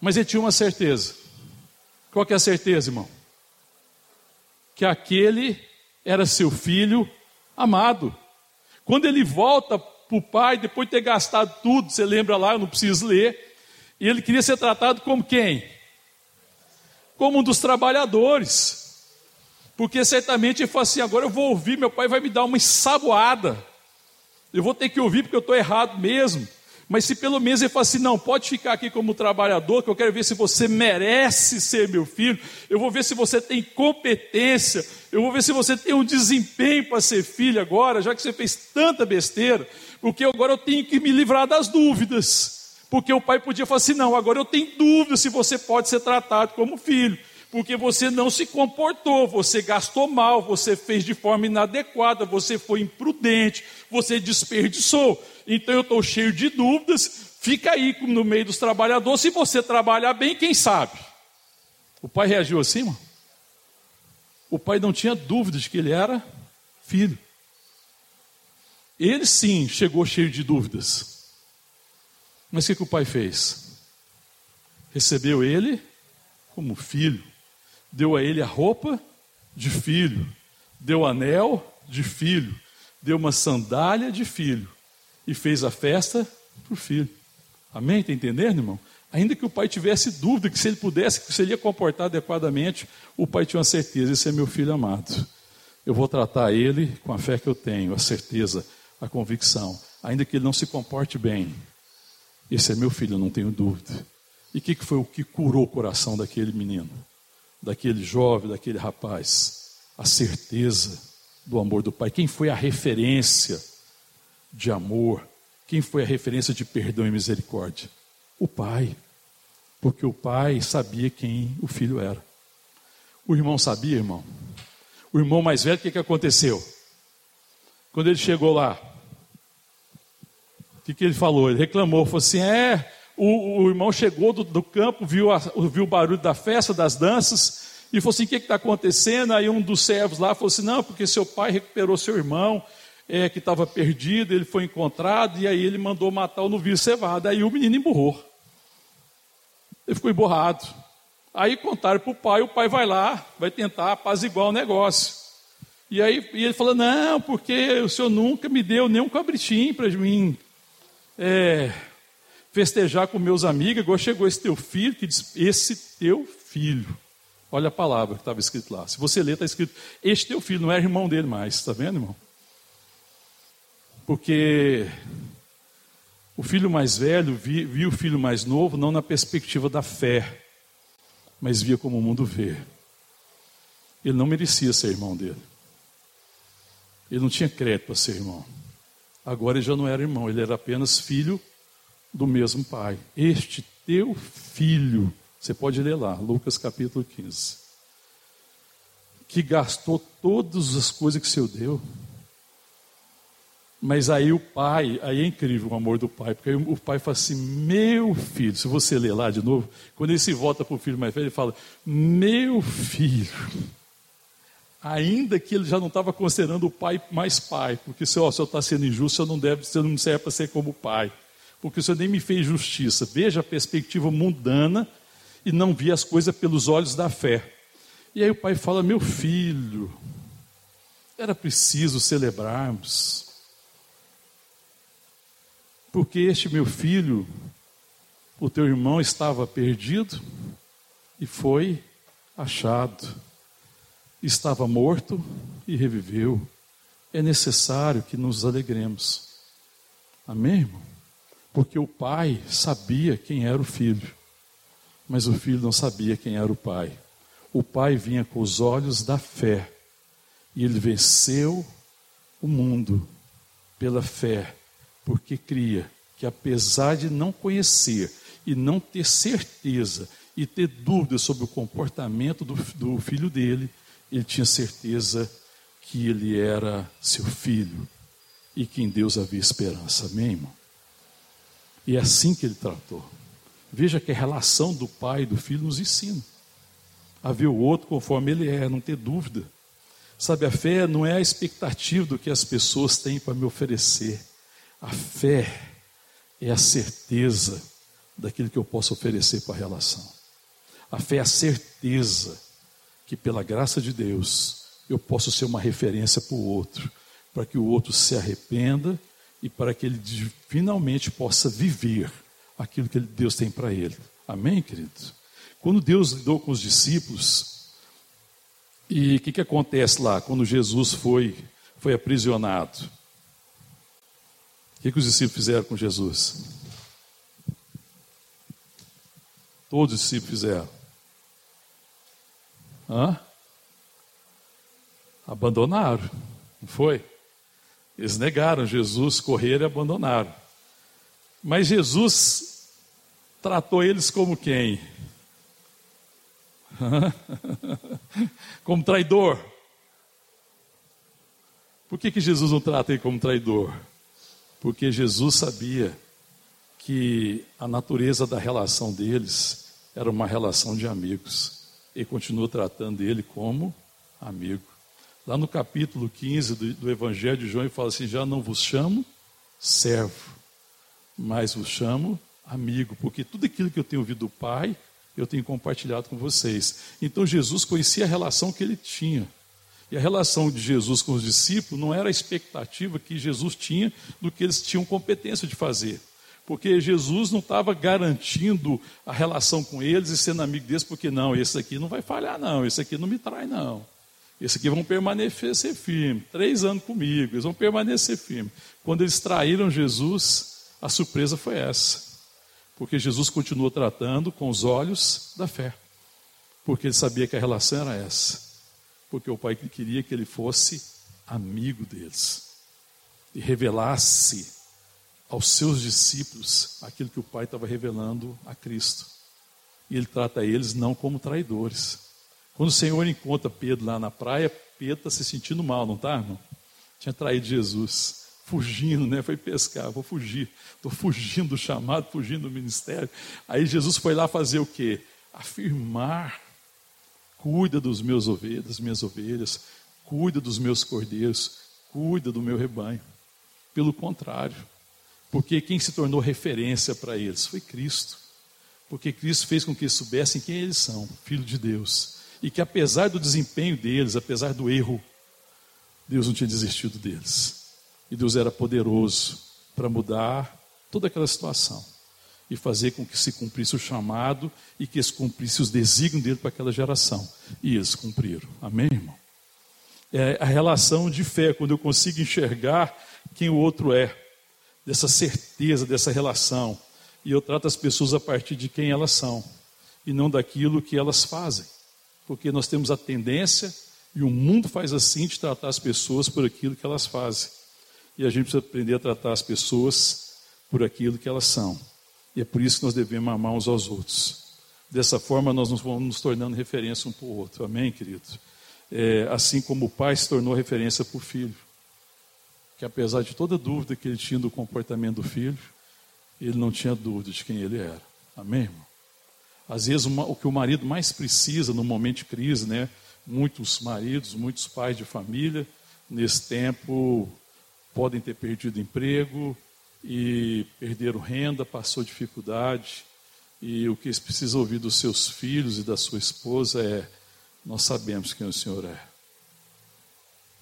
Mas ele tinha uma certeza. Qual é a certeza, irmão? Que aquele era seu filho amado. Quando ele volta para o pai, depois de ter gastado tudo, você lembra lá, eu não preciso ler, e ele queria ser tratado como quem? Como um dos trabalhadores. Porque certamente ele fala assim: agora eu vou ouvir, meu pai vai me dar uma ensaboada. Eu vou ter que ouvir porque eu estou errado mesmo. Mas se pelo menos ele fala assim: não, pode ficar aqui como trabalhador, que eu quero ver se você merece ser meu filho, eu vou ver se você tem competência, eu vou ver se você tem um desempenho para ser filho agora, já que você fez tanta besteira, porque agora eu tenho que me livrar das dúvidas. Porque o pai podia falar assim: não, agora eu tenho dúvida se você pode ser tratado como filho porque você não se comportou, você gastou mal, você fez de forma inadequada, você foi imprudente, você desperdiçou. Então eu estou cheio de dúvidas. Fica aí no meio dos trabalhadores. Se você trabalhar bem, quem sabe? O pai reagiu assim, mano? O pai não tinha dúvida de que ele era filho. Ele sim chegou cheio de dúvidas. Mas o que, que o pai fez? Recebeu ele como filho deu a ele a roupa de filho, deu anel de filho, deu uma sandália de filho e fez a festa para o filho. Amém? Está entendendo, irmão? Ainda que o pai tivesse dúvida que se ele pudesse, que se ele ia comportar adequadamente, o pai tinha uma certeza: esse é meu filho amado. Eu vou tratar ele com a fé que eu tenho, a certeza, a convicção. Ainda que ele não se comporte bem, esse é meu filho, eu não tenho dúvida. E o que, que foi o que curou o coração daquele menino? Daquele jovem, daquele rapaz, a certeza do amor do Pai. Quem foi a referência de amor? Quem foi a referência de perdão e misericórdia? O Pai. Porque o Pai sabia quem o filho era. O irmão sabia, irmão? O irmão mais velho, o que, que aconteceu? Quando ele chegou lá, o que, que ele falou? Ele reclamou, falou assim: é, o, o irmão chegou do, do campo, viu, a, viu o barulho da festa, das danças, e falou assim: o que está acontecendo? Aí um dos servos lá falou assim: não, porque seu pai recuperou seu irmão, é, que estava perdido, ele foi encontrado, e aí ele mandou matar o novilho cevado. Aí o menino emburrou. Ele ficou emborrado. Aí contaram para o pai, o pai vai lá, vai tentar apaziguar o negócio. E aí e ele falou: não, porque o senhor nunca me deu nem um cabritinho para mim. É, festejar com meus amigos, igual chegou esse teu filho, que diz, esse teu filho. Olha a palavra que estava escrito lá. Se você ler, está escrito, este teu filho, não é irmão dele mais, está vendo, irmão? Porque o filho mais velho via o filho mais novo não na perspectiva da fé, mas via como o mundo vê. Ele não merecia ser irmão dele. Ele não tinha crédito para ser irmão. Agora ele já não era irmão, ele era apenas filho do mesmo pai. Este teu filho, você pode ler lá, Lucas capítulo 15, que gastou todas as coisas que o Senhor deu. Mas aí o pai, aí é incrível o amor do pai, porque o pai fala assim: meu filho, se você ler lá de novo, quando ele se volta para o filho mais velho, ele fala: meu filho, ainda que ele já não estava considerando o pai mais pai, porque se o senhor está sendo injusto, você não deve, você não serve para ser como pai porque o Senhor nem me fez justiça. Veja a perspectiva mundana e não vi as coisas pelos olhos da fé. E aí o pai fala: Meu filho, era preciso celebrarmos, porque este meu filho, o teu irmão estava perdido e foi achado, estava morto e reviveu. É necessário que nos alegremos. Amém, irmão? Porque o pai sabia quem era o filho, mas o filho não sabia quem era o pai. O pai vinha com os olhos da fé e ele venceu o mundo pela fé, porque cria que apesar de não conhecer e não ter certeza e ter dúvidas sobre o comportamento do, do filho dele, ele tinha certeza que ele era seu filho e que em Deus havia esperança. Amém, irmão? E é assim que ele tratou. Veja que a relação do pai e do filho nos ensina a ver o outro conforme ele é, não ter dúvida. Sabe, a fé não é a expectativa do que as pessoas têm para me oferecer. A fé é a certeza daquilo que eu posso oferecer para a relação. A fé é a certeza que, pela graça de Deus, eu posso ser uma referência para o outro, para que o outro se arrependa e para que ele finalmente possa viver aquilo que Deus tem para ele. Amém, querido? Quando Deus lidou com os discípulos, E o que, que acontece lá quando Jesus foi, foi aprisionado? O que, que os discípulos fizeram com Jesus? Todos os discípulos fizeram. Hã? Abandonaram, não foi? Eles negaram Jesus, correram e abandonaram. Mas Jesus tratou eles como quem? como traidor. Por que, que Jesus não trata ele como traidor? Porque Jesus sabia que a natureza da relação deles era uma relação de amigos. E continua tratando ele como amigo. Lá no capítulo 15 do, do Evangelho de João, ele fala assim: Já não vos chamo servo, mas vos chamo amigo, porque tudo aquilo que eu tenho ouvido do Pai, eu tenho compartilhado com vocês. Então Jesus conhecia a relação que ele tinha. E a relação de Jesus com os discípulos não era a expectativa que Jesus tinha do que eles tinham competência de fazer. Porque Jesus não estava garantindo a relação com eles e sendo amigo deles, porque não, esse aqui não vai falhar, não, esse aqui não me trai, não. Esse aqui vão permanecer firme. Três anos comigo, eles vão permanecer firme. Quando eles traíram Jesus, a surpresa foi essa. Porque Jesus continuou tratando com os olhos da fé. Porque ele sabia que a relação era essa. Porque o Pai queria que ele fosse amigo deles. E revelasse aos seus discípulos aquilo que o Pai estava revelando a Cristo. E ele trata eles não como traidores. Quando o Senhor encontra Pedro lá na praia, Pedro está se sentindo mal, não está, irmão? Tinha traído Jesus fugindo, né? Foi pescar, vou fugir. Estou fugindo do chamado, fugindo do ministério. Aí Jesus foi lá fazer o quê? Afirmar. Cuida dos meus ovelhas, das minhas ovelhas, cuida dos meus cordeiros, cuida do meu rebanho. Pelo contrário, porque quem se tornou referência para eles foi Cristo. Porque Cristo fez com que eles soubessem quem eles são, filho de Deus. E que apesar do desempenho deles, apesar do erro, Deus não tinha desistido deles. E Deus era poderoso para mudar toda aquela situação e fazer com que se cumprisse o chamado e que se cumprisse os desígnios dele para aquela geração. E eles cumpriram. Amém, irmão? É a relação de fé, quando eu consigo enxergar quem o outro é, dessa certeza, dessa relação. E eu trato as pessoas a partir de quem elas são e não daquilo que elas fazem. Porque nós temos a tendência, e o mundo faz assim, de tratar as pessoas por aquilo que elas fazem. E a gente precisa aprender a tratar as pessoas por aquilo que elas são. E é por isso que nós devemos amar uns aos outros. Dessa forma, nós vamos nos tornando referência um para o outro. Amém, querido? É, assim como o pai se tornou referência para o filho. Que apesar de toda dúvida que ele tinha do comportamento do filho, ele não tinha dúvida de quem ele era. Amém, irmão? Às vezes, uma, o que o marido mais precisa no momento de crise, né? Muitos maridos, muitos pais de família, nesse tempo, podem ter perdido emprego e perderam renda, passou dificuldade. E o que eles precisam ouvir dos seus filhos e da sua esposa é: Nós sabemos quem o Senhor é.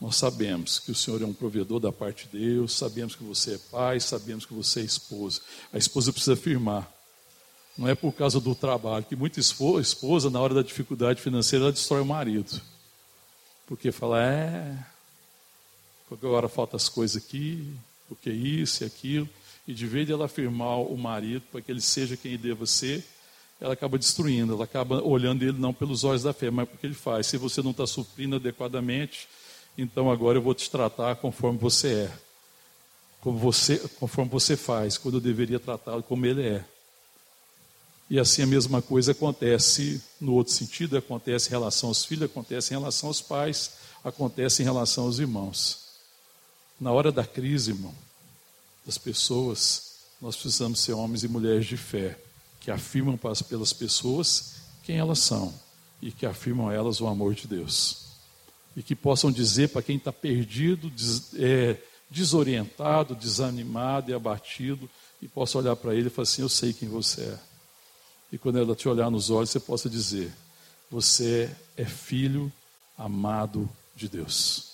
Nós sabemos que o Senhor é um provedor da parte de Deus, sabemos que você é pai, sabemos que você é esposa. A esposa precisa afirmar. Não é por causa do trabalho, que muita esposa, na hora da dificuldade financeira, ela destrói o marido. Porque fala, é, agora faltam as coisas aqui, porque isso e aquilo. E de vez de ela afirmar o marido para que ele seja quem deva ser, ela acaba destruindo, ela acaba olhando ele não pelos olhos da fé, mas porque ele faz. Se você não está suprindo adequadamente, então agora eu vou te tratar conforme você é. Como você, conforme você faz, quando eu deveria tratá-lo como ele é. E assim a mesma coisa acontece no outro sentido, acontece em relação aos filhos, acontece em relação aos pais, acontece em relação aos irmãos. Na hora da crise, irmão, das pessoas, nós precisamos ser homens e mulheres de fé, que afirmam pelas pessoas quem elas são e que afirmam elas o amor de Deus. E que possam dizer para quem está perdido, des, é, desorientado, desanimado e abatido, e possa olhar para ele e falar assim: Eu sei quem você é. E quando ela te olhar nos olhos, você possa dizer: Você é filho amado de Deus.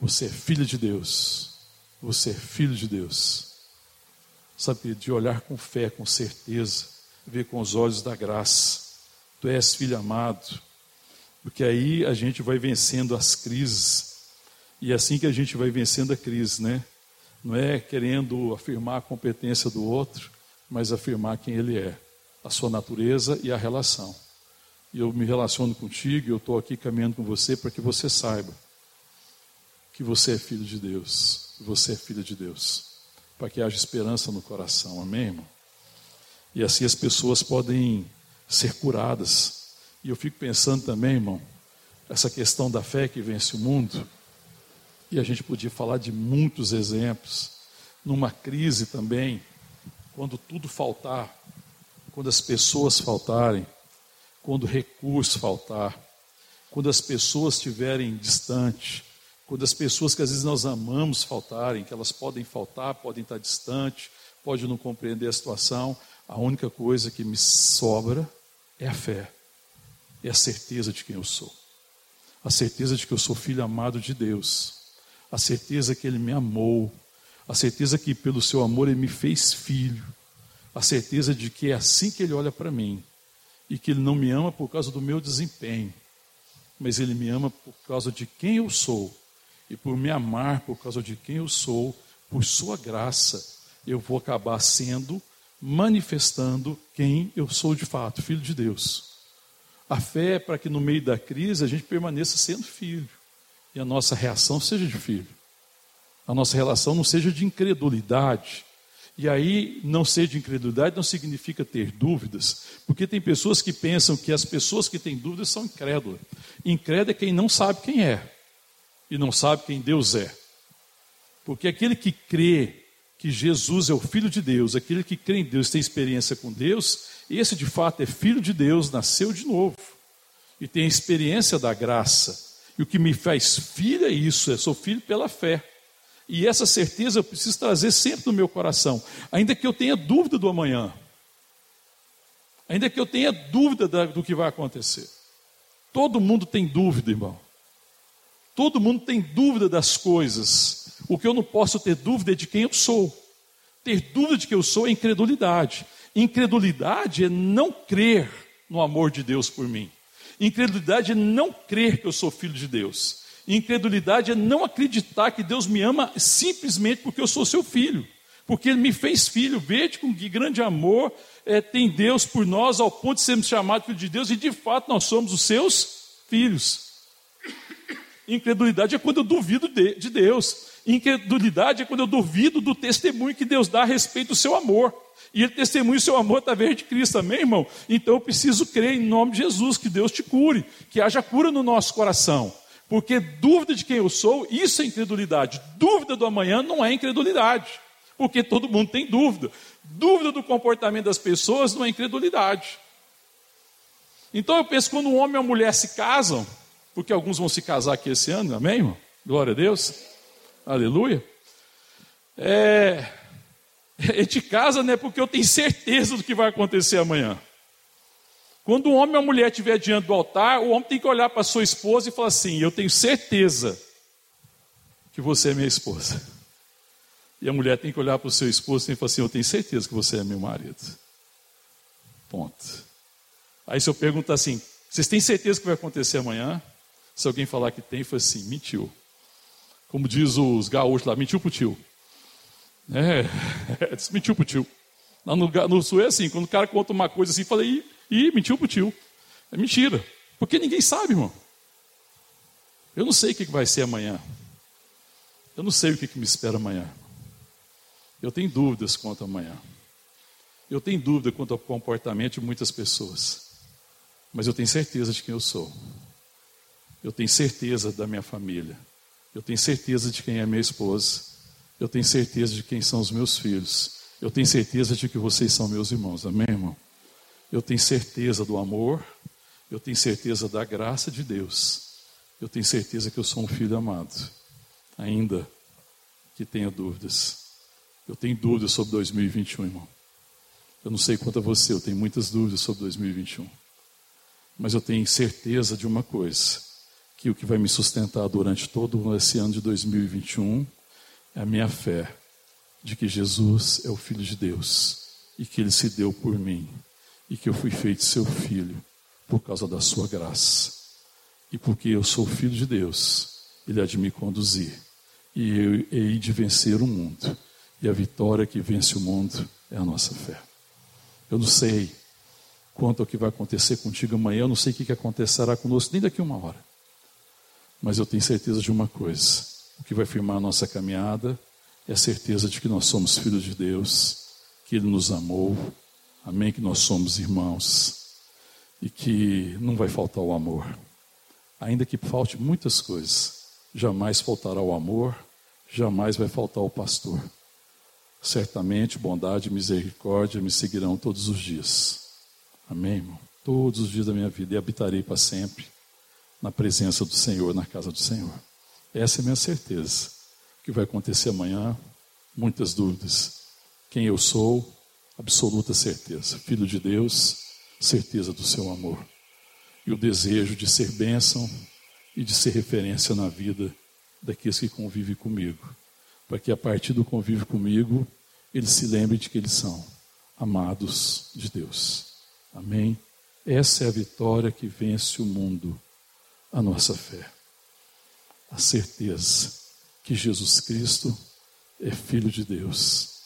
Você é filho de Deus. Você é filho de Deus. Sabe, de olhar com fé, com certeza, ver com os olhos da graça. Tu és filho amado. Porque aí a gente vai vencendo as crises. E é assim que a gente vai vencendo a crise, né? Não é querendo afirmar a competência do outro, mas afirmar quem ele é, a sua natureza e a relação. E eu me relaciono contigo, eu estou aqui caminhando com você para que você saiba que você é filho de Deus, você é filha de Deus, para que haja esperança no coração, amém, irmão? E assim as pessoas podem ser curadas. E eu fico pensando também, irmão, essa questão da fé que vence o mundo. E a gente podia falar de muitos exemplos. Numa crise também, quando tudo faltar, quando as pessoas faltarem, quando o recurso faltar, quando as pessoas estiverem distantes, quando as pessoas que às vezes nós amamos faltarem, que elas podem faltar, podem estar distantes, podem não compreender a situação, a única coisa que me sobra é a fé, é a certeza de quem eu sou, a certeza de que eu sou filho amado de Deus, a certeza que Ele me amou, a certeza que pelo seu amor Ele me fez filho, a certeza de que é assim que Ele olha para mim e que Ele não me ama por causa do meu desempenho, mas Ele me ama por causa de quem eu sou e por me amar por causa de quem eu sou, por Sua graça, eu vou acabar sendo, manifestando quem eu sou de fato, filho de Deus. A fé é para que no meio da crise a gente permaneça sendo filho e a nossa reação seja de filho. A nossa relação não seja de incredulidade. E aí, não ser de incredulidade não significa ter dúvidas, porque tem pessoas que pensam que as pessoas que têm dúvidas são incrédulas. Incrédulo é quem não sabe quem é e não sabe quem Deus é. Porque aquele que crê que Jesus é o Filho de Deus, aquele que crê em Deus tem experiência com Deus, esse de fato é filho de Deus, nasceu de novo e tem experiência da graça. E o que me faz filho é isso, eu sou filho pela fé. E essa certeza eu preciso trazer sempre no meu coração, ainda que eu tenha dúvida do amanhã, ainda que eu tenha dúvida do que vai acontecer. Todo mundo tem dúvida, irmão. Todo mundo tem dúvida das coisas. O que eu não posso ter dúvida é de quem eu sou. Ter dúvida de quem eu sou é incredulidade. Incredulidade é não crer no amor de Deus por mim. Incredulidade é não crer que eu sou filho de Deus. Incredulidade é não acreditar que Deus me ama simplesmente porque eu sou seu filho. Porque Ele me fez filho. Veja com que grande amor é, tem Deus por nós, ao ponto de sermos chamados filho de Deus, e de fato nós somos os seus filhos. Incredulidade é quando eu duvido de, de Deus. Incredulidade é quando eu duvido do testemunho que Deus dá a respeito do seu amor. E ele testemunha o seu amor através de Cristo, amém, irmão? Então eu preciso crer em nome de Jesus, que Deus te cure, que haja cura no nosso coração. Porque dúvida de quem eu sou, isso é incredulidade. Dúvida do amanhã não é incredulidade. Porque todo mundo tem dúvida. Dúvida do comportamento das pessoas não é incredulidade. Então eu penso quando um homem e uma mulher se casam, porque alguns vão se casar aqui esse ano, amém, irmão? Glória a Deus, aleluia. É, a gente casa, né, porque eu tenho certeza do que vai acontecer amanhã. Quando um homem ou uma mulher estiver diante do altar, o homem tem que olhar para sua esposa e falar assim: Eu tenho certeza que você é minha esposa. E a mulher tem que olhar para o seu esposo e falar assim: Eu tenho certeza que você é meu marido. Ponto. Aí se eu perguntar assim: Vocês têm certeza que vai acontecer amanhã? Se alguém falar que tem, foi assim, mentiu. Como diz os gaúchos lá, mentiu pro tio. É, é mentiu pro tio. Lá no, no sul é assim, quando o cara conta uma coisa assim, fala, ih, ih, mentiu pro tio. É mentira. Porque ninguém sabe, irmão. Eu não sei o que vai ser amanhã. Eu não sei o que me espera amanhã. Eu tenho dúvidas quanto amanhã. Eu tenho dúvida quanto ao comportamento de muitas pessoas. Mas eu tenho certeza de quem eu sou. Eu tenho certeza da minha família. Eu tenho certeza de quem é minha esposa. Eu tenho certeza de quem são os meus filhos. Eu tenho certeza de que vocês são meus irmãos. Amém, irmão? Eu tenho certeza do amor. Eu tenho certeza da graça de Deus. Eu tenho certeza que eu sou um filho amado. Ainda que tenha dúvidas. Eu tenho dúvidas sobre 2021, irmão. Eu não sei quanto a você, eu tenho muitas dúvidas sobre 2021. Mas eu tenho certeza de uma coisa que o que vai me sustentar durante todo esse ano de 2021 é a minha fé de que Jesus é o Filho de Deus e que Ele se deu por mim e que eu fui feito seu filho por causa da sua graça. E porque eu sou filho de Deus, Ele há de me conduzir. E eu hei de vencer o mundo. E a vitória que vence o mundo é a nossa fé. Eu não sei quanto ao que vai acontecer contigo amanhã, eu não sei o que acontecerá conosco nem daqui a uma hora. Mas eu tenho certeza de uma coisa: o que vai firmar a nossa caminhada é a certeza de que nós somos filhos de Deus, que Ele nos amou, amém? Que nós somos irmãos e que não vai faltar o amor. Ainda que falte muitas coisas, jamais faltará o amor, jamais vai faltar o pastor. Certamente bondade e misericórdia me seguirão todos os dias. Amém, irmão? Todos os dias da minha vida e habitarei para sempre na presença do Senhor, na casa do Senhor. Essa é a minha certeza. O que vai acontecer amanhã? Muitas dúvidas. Quem eu sou? Absoluta certeza. Filho de Deus, certeza do seu amor. E o desejo de ser bênção e de ser referência na vida daqueles que convivem comigo. Para que a partir do convívio comigo, eles se lembrem de que eles são amados de Deus. Amém? Essa é a vitória que vence o mundo a nossa fé. A certeza que Jesus Cristo é Filho de Deus.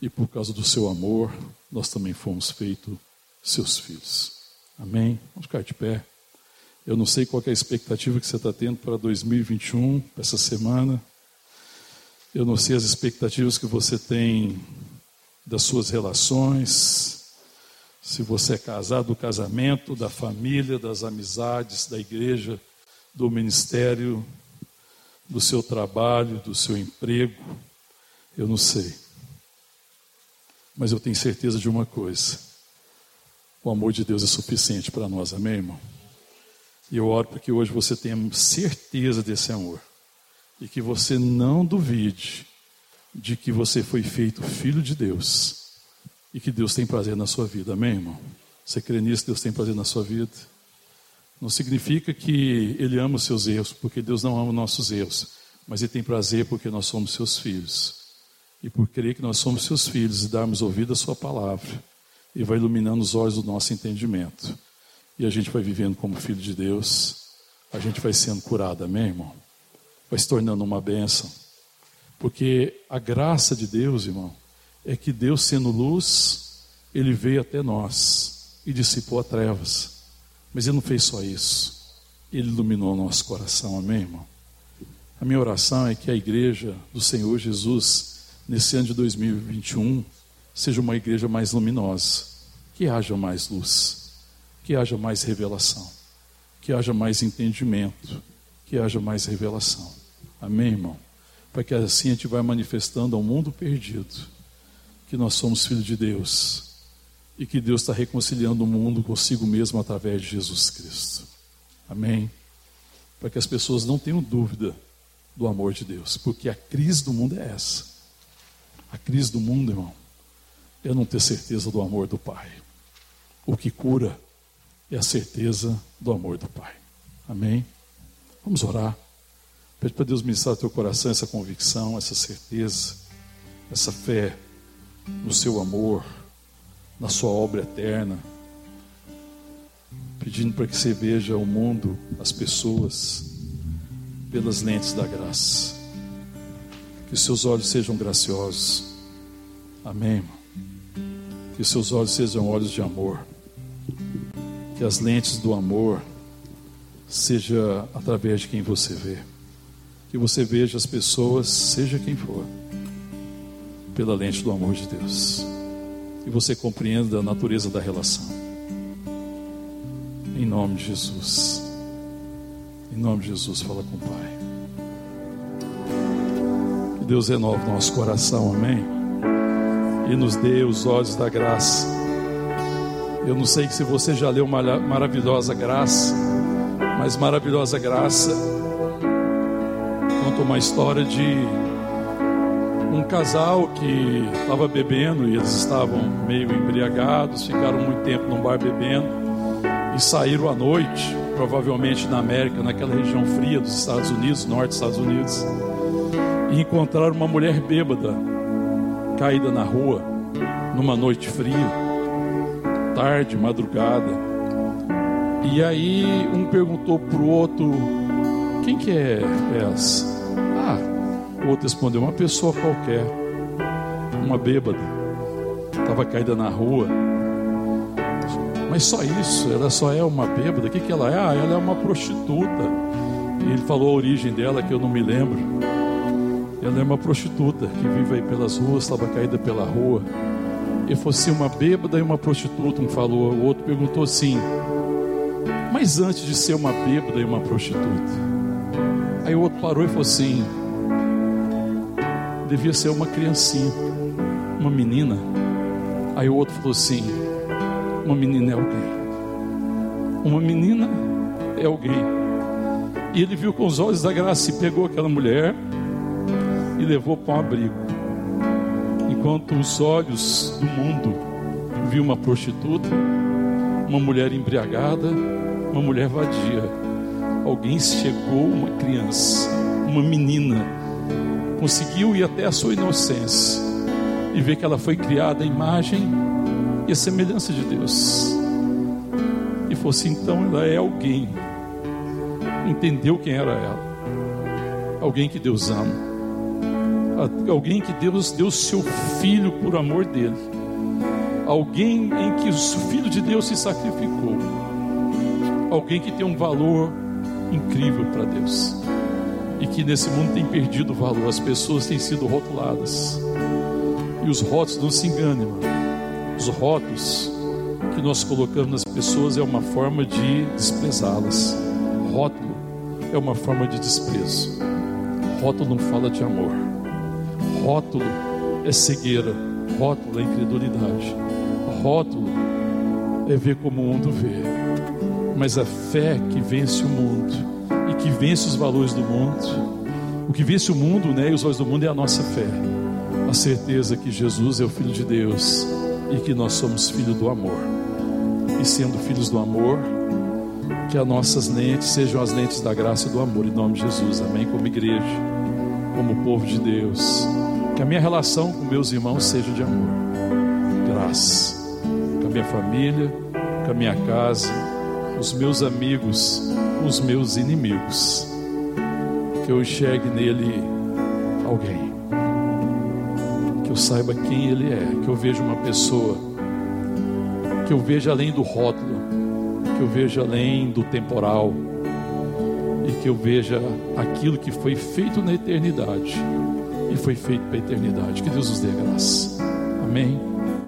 E por causa do seu amor, nós também fomos feitos seus filhos. Amém? Vamos ficar de pé. Eu não sei qual é a expectativa que você está tendo para 2021, para essa semana. Eu não sei as expectativas que você tem das suas relações, se você é casado, do casamento, da família, das amizades, da igreja, do ministério, do seu trabalho, do seu emprego, eu não sei. Mas eu tenho certeza de uma coisa: o amor de Deus é suficiente para nós, amém, irmão? E eu oro para que hoje você tenha certeza desse amor e que você não duvide de que você foi feito filho de Deus e que Deus tem prazer na sua vida. Amém, irmão? Você crê nisso? Deus tem prazer na sua vida? Não significa que Ele ama os seus erros, porque Deus não ama os nossos erros, mas Ele tem prazer porque nós somos seus filhos. E por crer que nós somos seus filhos e darmos ouvido à Sua palavra, Ele vai iluminando os olhos do nosso entendimento. E a gente vai vivendo como filho de Deus, a gente vai sendo curado, amém, irmão? Vai se tornando uma bênção. Porque a graça de Deus, irmão, é que Deus, sendo luz, ele veio até nós e dissipou a trevas. Mas ele não fez só isso, ele iluminou o nosso coração, amém, irmão? A minha oração é que a igreja do Senhor Jesus, nesse ano de 2021, seja uma igreja mais luminosa, que haja mais luz, que haja mais revelação, que haja mais entendimento, que haja mais revelação. Amém, irmão? Para que assim a gente vá manifestando ao mundo perdido que nós somos filhos de Deus e que Deus está reconciliando o mundo consigo mesmo através de Jesus Cristo. Amém? Para que as pessoas não tenham dúvida do amor de Deus, porque a crise do mundo é essa. A crise do mundo, irmão, é não ter certeza do amor do Pai. O que cura é a certeza do amor do Pai. Amém? Vamos orar. Pede para Deus ministrar teu coração essa convicção, essa certeza, essa fé no seu amor, na sua obra eterna, pedindo para que você veja o mundo, as pessoas, pelas lentes da graça. Que os seus olhos sejam graciosos. Amém. Que os seus olhos sejam olhos de amor. Que as lentes do amor seja através de quem você vê. Que você veja as pessoas, seja quem for pela lente do amor de Deus. E você compreenda a natureza da relação. Em nome de Jesus. Em nome de Jesus, fala com o Pai. Deus renove nosso coração, amém? E nos dê os olhos da graça. Eu não sei se você já leu Maravilhosa Graça, mas Maravilhosa Graça conta uma história de um casal que estava bebendo e eles estavam meio embriagados, ficaram muito tempo num bar bebendo e saíram à noite, provavelmente na América, naquela região fria dos Estados Unidos, norte dos Estados Unidos, e encontraram uma mulher bêbada caída na rua numa noite fria, tarde, madrugada. E aí um perguntou para o outro: Quem que é essa? Ah, o outro respondeu: Uma pessoa qualquer, uma bêbada, estava caída na rua. Mas só isso, ela só é uma bêbada. O que, que ela é? Ah, ela é uma prostituta. E ele falou a origem dela, que eu não me lembro. Ela é uma prostituta que vive aí pelas ruas, estava caída pela rua. E fosse assim, uma bêbada e uma prostituta, um falou, o outro perguntou assim: Mas antes de ser uma bêbada e uma prostituta? Aí o outro parou e falou assim: Devia ser uma criancinha, uma menina. Aí o outro falou assim: Uma menina é alguém. Uma menina é alguém. E ele viu com os olhos da graça e pegou aquela mulher e levou para um abrigo. Enquanto os olhos do mundo viu uma prostituta, uma mulher embriagada, uma mulher vadia. Alguém chegou, uma criança, uma menina, conseguiu ir até a sua inocência e ver que ela foi criada à imagem e a semelhança de Deus. E fosse então ela é alguém. Entendeu quem era ela? Alguém que Deus ama alguém que Deus deu seu filho por amor dele, alguém em que o filho de Deus se sacrificou, alguém que tem um valor incrível para Deus e que nesse mundo tem perdido o valor, as pessoas têm sido rotuladas e os rótulos não se enganem, os rótulos que nós colocamos nas pessoas é uma forma de desprezá-las. Rótulo é uma forma de desprezo. Rótulo não fala de amor. Rótulo é cegueira, rótulo é incredulidade, rótulo é ver como o mundo vê. Mas a fé que vence o mundo e que vence os valores do mundo, o que vence o mundo né, e os valores do mundo é a nossa fé, a certeza que Jesus é o Filho de Deus e que nós somos filhos do amor. E sendo filhos do amor, que as nossas lentes sejam as lentes da graça e do amor, em nome de Jesus, amém? Como igreja, como povo de Deus. Que a minha relação com meus irmãos seja de amor, graça, com a minha família, com a minha casa, os meus amigos, os meus inimigos. Que eu enxergue nele alguém, que eu saiba quem ele é, que eu veja uma pessoa, que eu veja além do rótulo, que eu veja além do temporal. E que eu veja aquilo que foi feito na eternidade e foi feito para a eternidade. Que Deus nos dê graça. Amém.